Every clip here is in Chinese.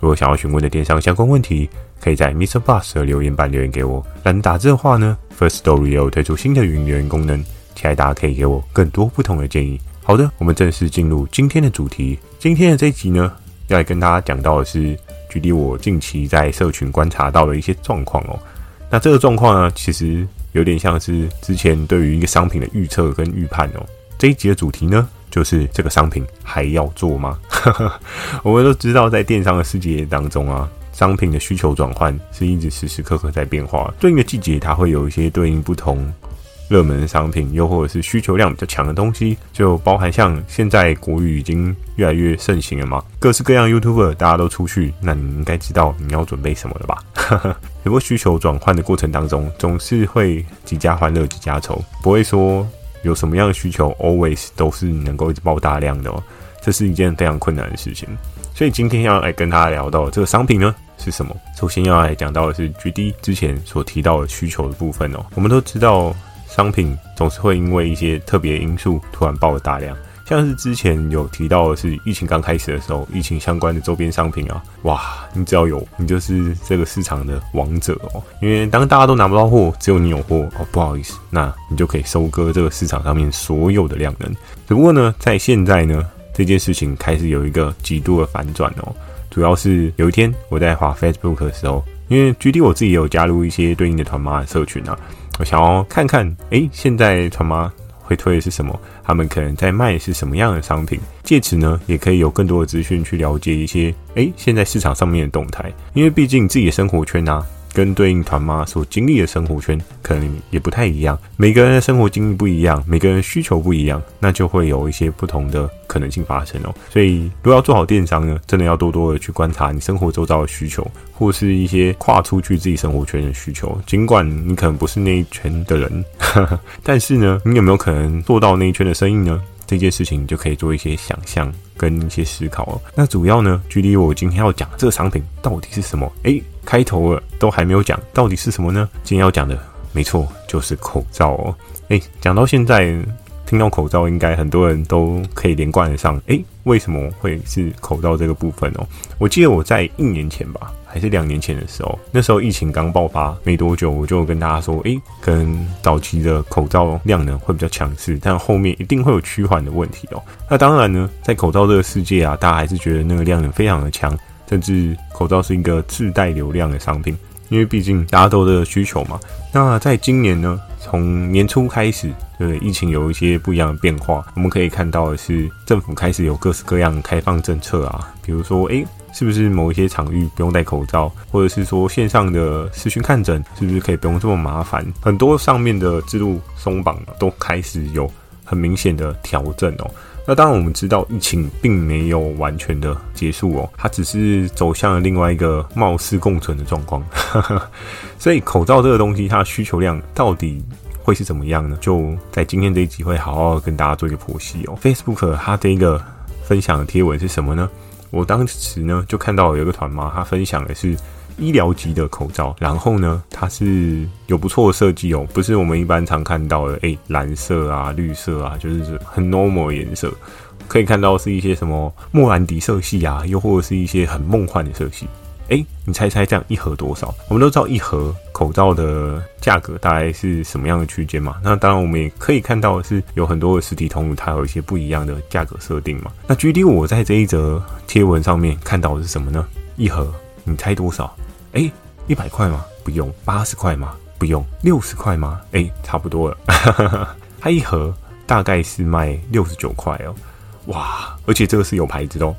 如果想要询问的电商相关问题，可以在 MixerBox 的留言板留言给我。懒得打字的话呢，Firstory 也有推出新的语音留言功能，期待大家可以给我更多不同的建议。好的，我们正式进入今天的主题。今天的这一集呢，要来跟大家讲到的是，距离我近期在社群观察到的一些状况哦。那这个状况呢，其实有点像是之前对于一个商品的预测跟预判哦。这一集的主题呢，就是这个商品还要做吗？我们都知道，在电商的世界当中啊，商品的需求转换是一直时时刻刻在变化，对应的季节它会有一些对应不同。热门的商品，又或者是需求量比较强的东西，就包含像现在国语已经越来越盛行了嘛，各式各样 YouTuber 大家都出去，那你应该知道你要准备什么了吧？有个需求转换的过程当中，总是会几家欢乐几家愁，不会说有什么样的需求 always 都是能够一直爆大量的哦，这是一件非常困难的事情。所以今天要来跟大家聊到这个商品呢是什么？首先要来讲到的是 GD 之前所提到的需求的部分哦，我们都知道。商品总是会因为一些特别因素突然爆了大量，像是之前有提到的是疫情刚开始的时候，疫情相关的周边商品啊，哇，你只要有，你就是这个市场的王者哦。因为当大家都拿不到货，只有你有货哦，不好意思，那你就可以收割这个市场上面所有的量能。只不过呢，在现在呢，这件事情开始有一个极度的反转哦，主要是有一天我在滑 Facebook 的时候，因为 GD 我自己有加入一些对应的团妈社群啊。我想要看看，诶，现在团妈会推的是什么？他们可能在卖是什么样的商品？借此呢，也可以有更多的资讯去了解一些，诶，现在市场上面的动态。因为毕竟自己的生活圈啊。跟对应团妈所经历的生活圈可能也不太一样，每个人的生活经历不一样，每个人需求不一样，那就会有一些不同的可能性发生哦。所以，如果要做好电商呢，真的要多多的去观察你生活周遭的需求，或是一些跨出去自己生活圈的需求。尽管你可能不是那一圈的人，呵呵，但是呢，你有没有可能做到那一圈的生意呢？这件事情你就可以做一些想象跟一些思考哦。那主要呢，距离我今天要讲这个商品到底是什么？诶，开头了都还没有讲，到底是什么呢？今天要讲的，没错，就是口罩哦。诶，讲到现在，听到口罩，应该很多人都可以连贯得上。诶，为什么会是口罩这个部分哦？我记得我在一年前吧。还是两年前的时候，那时候疫情刚爆发没多久，我就跟大家说，诶、欸，可能早期的口罩量呢会比较强势，但后面一定会有趋缓的问题哦。那当然呢，在口罩这个世界啊，大家还是觉得那个量能非常的强，甚至口罩是一个自带流量的商品，因为毕竟大家都的需求嘛。那在今年呢，从年初开始，对疫情有一些不一样的变化，我们可以看到的是，政府开始有各式各样开放政策啊，比如说，诶、是不是某一些场域不用戴口罩，或者是说线上的视讯看诊，是不是可以不用这么麻烦？很多上面的制度松绑都开始有很明显的调整哦。那当然我们知道疫情并没有完全的结束哦，它只是走向了另外一个貌似共存的状况。所以口罩这个东西，它的需求量到底会是怎么样呢？就在今天这一集会好好跟大家做一个剖析哦。Facebook 它这一个分享的贴文是什么呢？我当时呢就看到有一个团妈，他分享的是医疗级的口罩，然后呢它是有不错的设计哦，不是我们一般常看到的，诶、蓝色啊、绿色啊，就是很 normal 的颜色，可以看到是一些什么莫兰迪色系啊，又或者是一些很梦幻的色系。哎、你猜猜这样一盒多少？我们都知道一盒口罩的价格大概是什么样的区间嘛？那当然，我们也可以看到是有很多的实体通路，它有一些不一样的价格设定嘛。那 GD 我在这一则贴文上面看到的是什么呢？一盒，你猜多少？哎、一百块吗？不用，八十块吗？不用，六十块吗？哎、差不多了。它一盒大概是卖六十九块哦。哇，而且这个是有牌子的哦。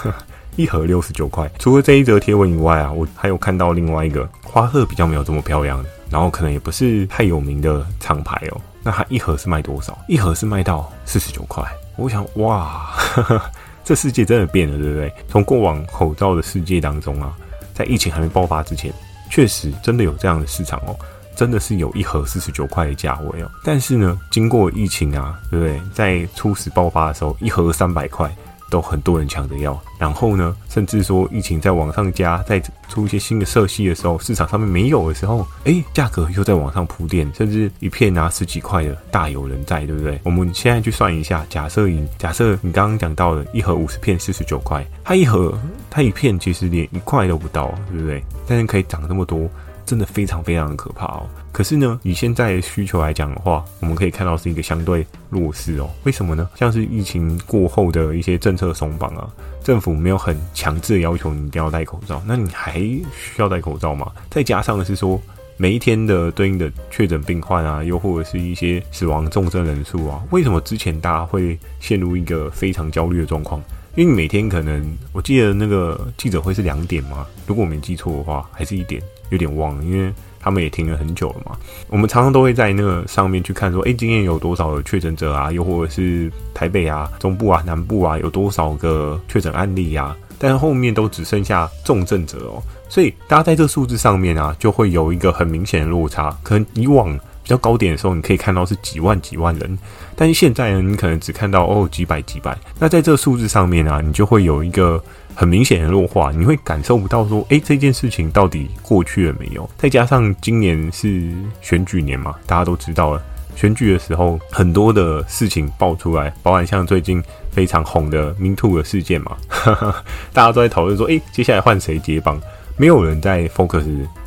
一盒六十九块，除了这一则贴文以外啊，我还有看到另外一个花色比较没有这么漂亮的，然后可能也不是太有名的厂牌哦。那它一盒是卖多少？一盒是卖到四十九块。我想，哇，呵呵，这世界真的变了，对不对？从过往口罩的世界当中啊，在疫情还没爆发之前，确实真的有这样的市场哦。真的是有一盒四十九块的价位哦。但是呢，经过疫情啊，对不对？在初始爆发的时候，一盒三百块。都很多人抢着要，然后呢，甚至说疫情再往上加，再出一些新的色系的时候，市场上面没有的时候，哎，价格又在往上铺垫，甚至一片拿十几块的大有人在，对不对？我们现在去算一下，假设你假设你刚刚讲到的一盒五十片四十九块，它一盒它一片其实连一块都不到，对不对？但是可以涨这么多。真的非常非常的可怕哦。可是呢，以现在的需求来讲的话，我们可以看到是一个相对弱势哦。为什么呢？像是疫情过后的一些政策松绑啊，政府没有很强制的要求你一定要戴口罩，那你还需要戴口罩吗？再加上的是说，每一天的对应的确诊病患啊，又或者是一些死亡重症人数啊，为什么之前大家会陷入一个非常焦虑的状况？因为你每天可能，我记得那个记者会是两点嘛，如果我没记错的话，还是一点。有点忘了，因为他们也停了很久了嘛。我们常常都会在那个上面去看，说，诶，今天有多少的确诊者啊？又或者是台北啊、中部啊、南部啊，有多少个确诊案例啊？但后面都只剩下重症者哦，所以大家在这个数字上面啊，就会有一个很明显的落差。可能以往比较高点的时候，你可以看到是几万几万人，但是现在呢，你可能只看到哦几百几百。那在这个数字上面啊，你就会有一个。很明显的弱化，你会感受不到说，诶，这件事情到底过去了没有？再加上今年是选举年嘛，大家都知道了，选举的时候很多的事情爆出来，包含像最近非常红的 Me Too 的事件嘛，大家都在讨论说，诶，接下来换谁接棒？没有人在 focus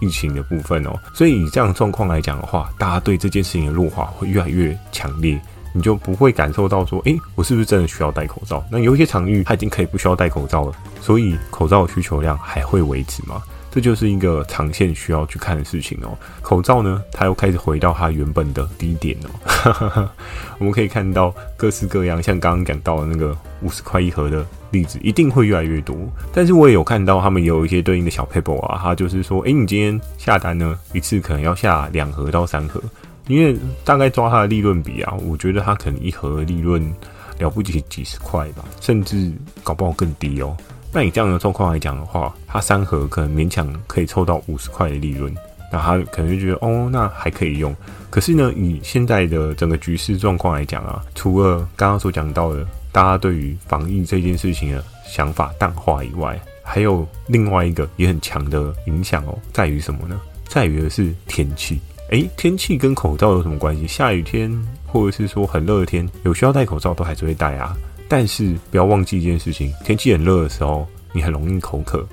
疫情的部分哦，所以以这样状况来讲的话，大家对这件事情的弱化会越来越强烈。你就不会感受到说，诶，我是不是真的需要戴口罩？那有一些场域它已经可以不需要戴口罩了，所以口罩的需求量还会维持吗？这就是一个长线需要去看的事情哦。口罩呢，它又开始回到它原本的低点哦。我们可以看到各式各样，像刚刚讲到的那个五十块一盒的例子，一定会越来越多。但是我也有看到他们有一些对应的小 paper 啊，它就是说，诶，你今天下单呢，一次可能要下两盒到三盒。因为大概抓它的利润比啊，我觉得它可能一盒利润了不起几十块吧，甚至搞不好更低哦。那以这样的状况来讲的话，它三盒可能勉强可以凑到五十块的利润，那他可能就觉得哦，那还可以用。可是呢，以现在的整个局势状况来讲啊，除了刚刚所讲到的大家对于防疫这件事情的想法淡化以外，还有另外一个也很强的影响哦，在于什么呢？在于的是天气。诶，天气跟口罩有什么关系？下雨天或者是说很热的天，有需要戴口罩都还是会戴啊。但是不要忘记一件事情，天气很热的时候，你很容易口渴，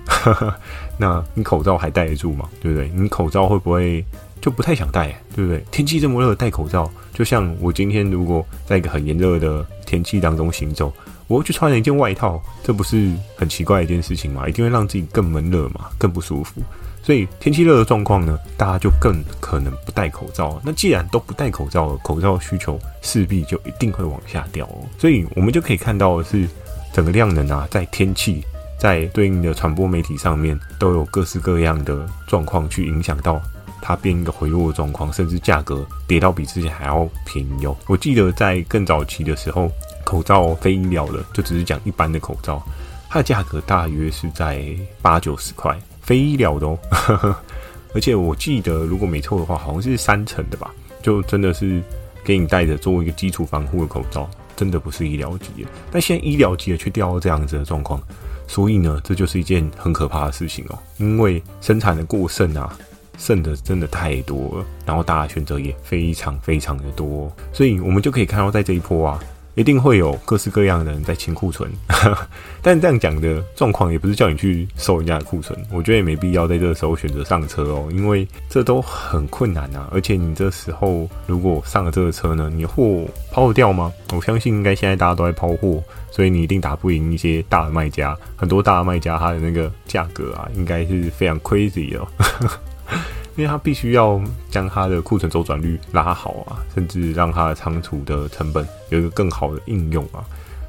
那你口罩还戴得住吗？对不对？你口罩会不会就不太想戴？对不对？天气这么热，戴口罩，就像我今天如果在一个很炎热的天气当中行走，我会去穿了一件外套，这不是很奇怪的一件事情吗？一定会让自己更闷热嘛，更不舒服。所以天气热的状况呢，大家就更可能不戴口罩。那既然都不戴口罩了，口罩需求势必就一定会往下掉哦。所以我们就可以看到的是，整个量能啊，在天气在对应的传播媒体上面，都有各式各样的状况去影响到它变一个回落的状况，甚至价格跌到比之前还要便宜哦。我记得在更早期的时候，口罩非医疗的，就只是讲一般的口罩，它的价格大约是在八九十块。非医疗的哦，而且我记得如果没错的话，好像是三层的吧，就真的是给你戴着作为一个基础防护的口罩，真的不是医疗级的。但现在医疗级的却掉到这样子的状况，所以呢，这就是一件很可怕的事情哦，因为生产的过剩啊，剩的真的太多了，然后大家选择也非常非常的多，所以我们就可以看到在这一波啊。一定会有各式各样的人在清库存，但这样讲的状况也不是叫你去收人家的库存，我觉得也没必要在这个时候选择上车哦，因为这都很困难啊。而且你这时候如果上了这个车呢，你货抛得掉吗？我相信应该现在大家都在抛货，所以你一定打不赢一些大的卖家。很多大的卖家他的那个价格啊，应该是非常 crazy 哦。因为他必须要将他的库存周转率拉好啊，甚至让他的仓储的成本有一个更好的应用啊，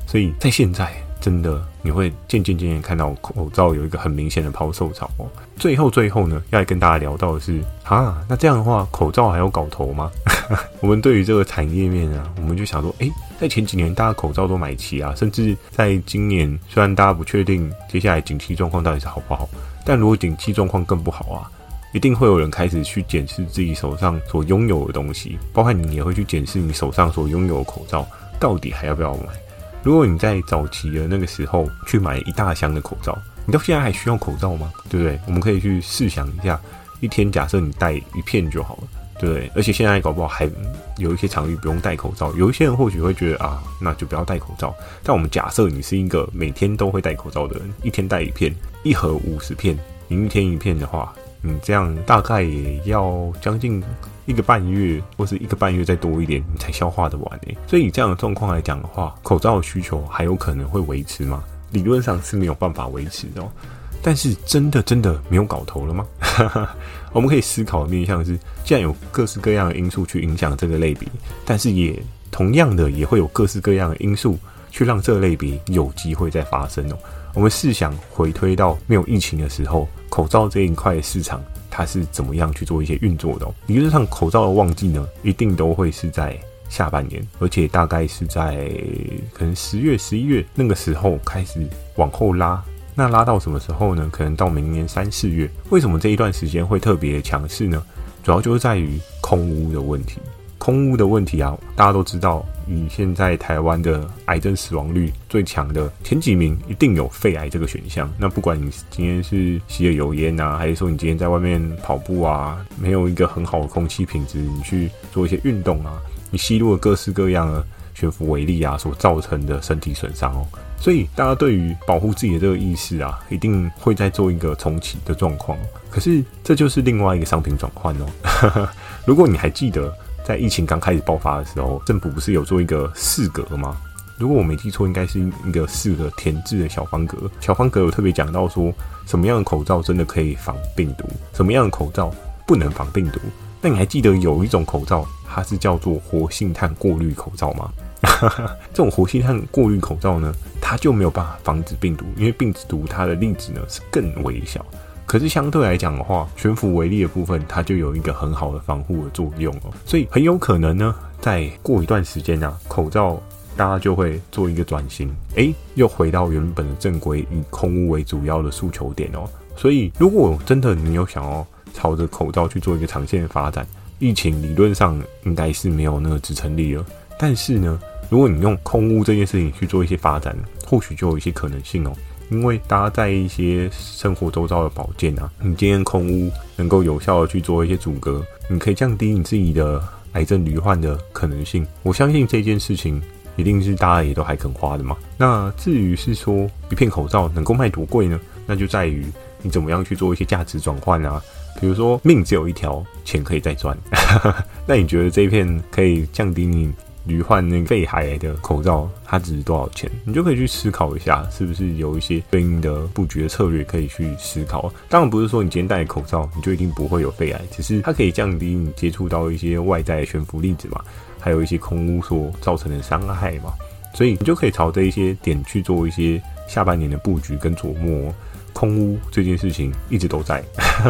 所以在现在真的你会渐渐渐渐看到口罩有一个很明显的抛售潮哦。最后最后呢，要来跟大家聊到的是啊，那这样的话口罩还有搞头吗？我们对于这个产业面啊，我们就想说，诶，在前几年大家口罩都买齐啊，甚至在今年虽然大家不确定接下来景气状况到底是好不好，但如果景气状况更不好啊。一定会有人开始去检视自己手上所拥有的东西，包括你也会去检视你手上所拥有的口罩到底还要不要买。如果你在早期的那个时候去买一大箱的口罩，你到现在还需要口罩吗？对不对？我们可以去试想一下，一天假设你戴一片就好了。对不对，而且现在搞不好还有一些场域不用戴口罩，有一些人或许会觉得啊，那就不要戴口罩。但我们假设你是一个每天都会戴口罩的人，一天戴一片，一盒五十片，你一天一片的话，你这样大概也要将近一个半月，或是一个半月再多一点，你才消化得完诶。所以以这样的状况来讲的话，口罩的需求还有可能会维持吗？理论上是没有办法维持的。但是真的真的没有搞头了吗？我们可以思考的面向是，既然有各式各样的因素去影响这个类别，但是也同样的也会有各式各样的因素去让这个类别有机会再发生哦。我们试想回推到没有疫情的时候，口罩这一块市场它是怎么样去做一些运作的？理论上，口罩的旺季呢，一定都会是在下半年，而且大概是在可能十月、十一月那个时候开始往后拉。那拉到什么时候呢？可能到明年三四月。为什么这一段时间会特别强势呢？主要就是在于空屋的问题。空屋的问题啊，大家都知道，以现在台湾的癌症死亡率最强的前几名，一定有肺癌这个选项。那不管你今天是吸了油烟啊，还是说你今天在外面跑步啊，没有一个很好的空气品质，你去做一些运动啊，你吸入了各式各样的悬浮微粒啊，所造成的身体损伤哦。所以，大家对于保护自己的这个意识啊，一定会再做一个重启的状况。可是，这就是另外一个商品转换哦。如果你还记得，在疫情刚开始爆发的时候，政府不是有做一个四格吗？如果我没记错，应该是一个四个填字的小方格。小方格有特别讲到说，什么样的口罩真的可以防病毒，什么样的口罩不能防病毒。那你还记得有一种口罩，它是叫做活性炭过滤口罩吗？这种活性炭过滤口罩呢，它就没有办法防止病毒，因为病毒它的粒子呢是更微小。可是相对来讲的话，悬浮微粒的部分，它就有一个很好的防护的作用哦。所以很有可能呢，再过一段时间啊，口罩大家就会做一个转型，诶，又回到原本的正规，以空污为主要的诉求点哦。所以如果真的你有想要朝着口罩去做一个长线的发展，疫情理论上应该是没有那个支撑力了。但是呢，如果你用空污这件事情去做一些发展，或许就有一些可能性哦。因为搭载一些生活周遭的保健啊，你今天空屋能够有效的去做一些阻隔，你可以降低你自己的癌症罹患的可能性。我相信这件事情一定是大家也都还肯花的嘛。那至于是说一片口罩能够卖多贵呢？那就在于你怎么样去做一些价值转换啊。比如说命只有一条，钱可以再赚，那你觉得这一片可以降低你罹患那个肺癌的口罩，它值多少钱？你就可以去思考一下，是不是有一些对应的布局的策略可以去思考。当然不是说你今天戴口罩，你就一定不会有肺癌，只是它可以降低你接触到一些外在的悬浮粒子嘛，还有一些空污所造成的伤害嘛。所以你就可以朝这一些点去做一些下半年的布局跟琢磨。空污这件事情一直都在，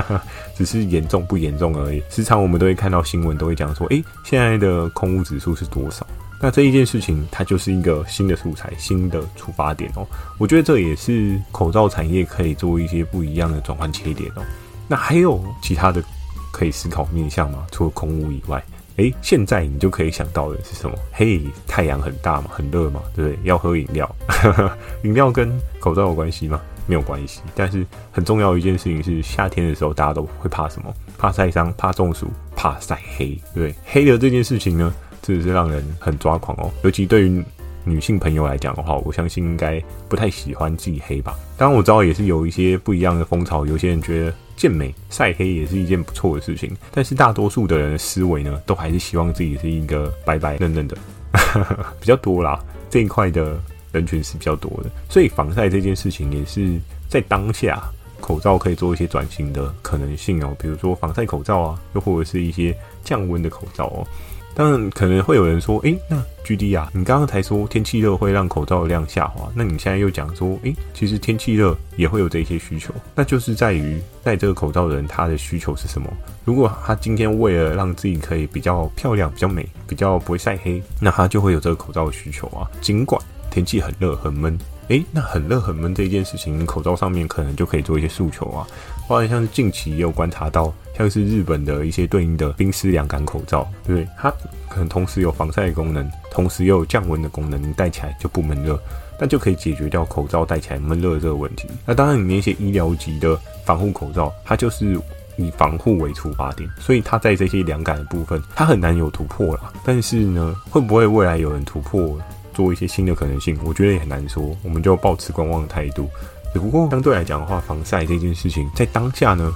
只是严重不严重而已。时常我们都会看到新闻，都会讲说，诶，现在的空污指数是多少？那这一件事情，它就是一个新的素材、新的出发点哦。我觉得这也是口罩产业可以做一些不一样的转换切点哦。那还有其他的可以思考面向吗？除了空污以外，诶，现在你就可以想到的是什么？嘿，太阳很大嘛，很热嘛，对不对？要喝饮料，饮料跟口罩有关系吗？没有关系，但是很重要的一件事情是，夏天的时候大家都会怕什么？怕晒伤，怕中暑，怕晒黑。对，黑的这件事情呢，真的是让人很抓狂哦。尤其对于女性朋友来讲的话，我相信应该不太喜欢自己黑吧。当然我知道也是有一些不一样的风潮，有些人觉得健美晒黑也是一件不错的事情。但是大多数的人的思维呢，都还是希望自己是一个白白嫩嫩的，比较多啦这一块的。人群是比较多的，所以防晒这件事情也是在当下口罩可以做一些转型的可能性哦，比如说防晒口罩啊，又或者是一些降温的口罩哦。当然可能会有人说，诶、那 GD 啊，你刚刚才说天气热会让口罩的量下滑，那你现在又讲说，诶、其实天气热也会有这些需求，那就是在于戴这个口罩的人他的需求是什么？如果他今天为了让自己可以比较漂亮、比较美、比较不会晒黑，那他就会有这个口罩的需求啊，尽管。天气很热很闷，诶，那很热很闷这一件事情，口罩上面可能就可以做一些诉求啊。包括像近期也有观察到，像是日本的一些对应的冰丝凉感口罩，对不对？它可能同时有防晒功能，同时又有降温的功能，戴起来就不闷热，那就可以解决掉口罩戴起来闷热这个问题。那当然，你那些医疗级的防护口罩，它就是以防护为出发点，所以它在这些凉感的部分，它很难有突破啦。但是呢，会不会未来有人突破，做一些新的可能性？我觉得也很难说，我们就保持观望的态度。只不过相对来讲的话，防晒这件事情在当下呢，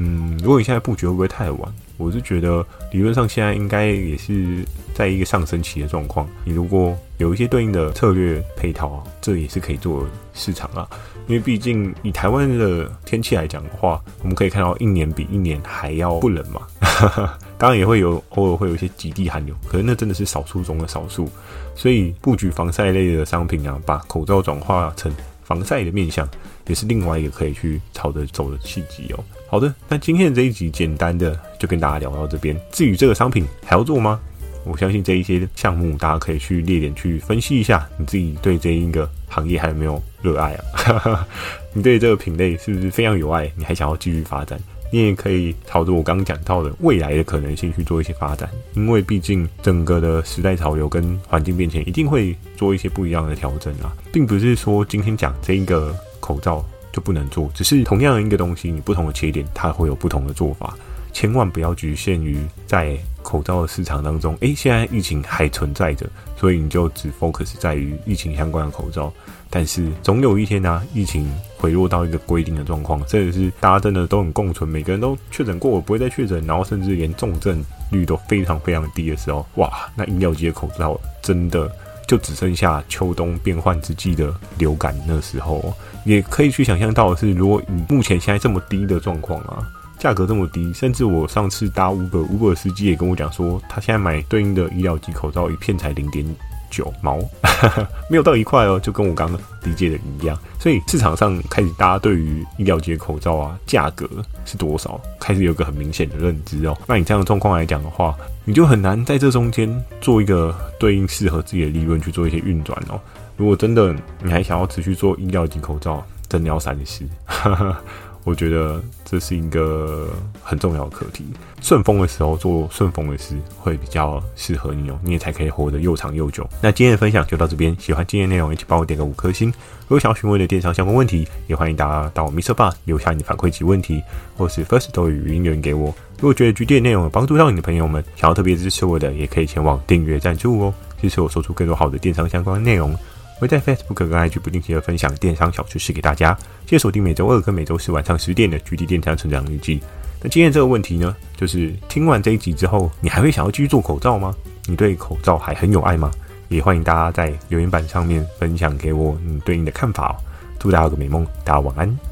嗯，如果你现在布局会不会太晚？我是觉得理论上现在应该也是在一个上升期的状况。你如果有一些对应的策略配套啊，这也是可以做市场啊。因为毕竟以台湾的天气来讲的话，我们可以看到一年比一年还要不冷嘛。当然也会有偶尔会有一些极地寒流，可是那真的是少数中的少数。所以布局防晒类的商品啊，把口罩转化成。防晒的面向也是另外一个可以去朝着走的契机哦。好的，那今天的这一集简单的就跟大家聊到这边。至于这个商品还要做吗？我相信这一些项目大家可以去列点去分析一下，你自己对这一个行业还有没有热爱啊？你对这个品类是不是非常有爱？你还想要继续发展？你也可以朝着我刚刚讲到的未来的可能性去做一些发展，因为毕竟整个的时代潮流跟环境变迁一定会做一些不一样的调整啊，并不是说今天讲这一个口罩不能做，只是同样的一个东西，你不同的切点它会有不同的做法，千万不要局限于在口罩的市场当中，诶，现在疫情还存在着，所以你就只 focus 在于疫情相关的口罩。但是总有一天呢、疫情回落到一个规定的状况，这也是大家真的都很共存，每个人都确诊过，我不会再确诊，然后甚至连重症率都非常非常低的时候，哇，那医疗级的口罩真的就只剩下秋冬变换之际的流感那时候，也可以去想象到的是，如果你目前现在这么低的状况啊，价格这么低，甚至我上次搭 Uber，Uber 司机也跟我讲说，他现在买对应的医疗级口罩一片才零点九毛，没有到一块哦，就跟我刚刚理解的一样。所以市场上开始，大家对于医疗级口罩啊，价格是多少，开始有个很明显的认知哦。那你这样的状况来讲的话，你就很难在这中间做一个对应适合自己的利润去做一些运转哦。如果真的你还想要持续做医疗级口罩，真的要三思。我觉得这是一个很重要的课题。顺风的时候做顺风的事会比较适合你哦，你也才可以活得又长又久。那今天的分享就到这边，喜欢今天内容，一起帮我点个五颗星。如果想要询问的电商相关问题，也欢迎大家到米色吧留下你的反馈及问题，或是 First Story 语音留言给我。如果觉得 GD 的内容有帮助到你的朋友们，想要特别支持我的，也可以前往订阅赞助哦，支持我说出更多好的电商相关内容。会在 Facebook 跟 IG 不定期的分享电商小知识给大家，记得锁定每周二跟每周四晚上十点的 GD 电商成长日记。那今天这个问题呢，就是听完这一集之后，你还会想要继续做口罩吗？你对口罩还很有爱吗？也欢迎大家在留言板上面分享给我你对应的看法哦。祝大家有个美梦，大家晚安。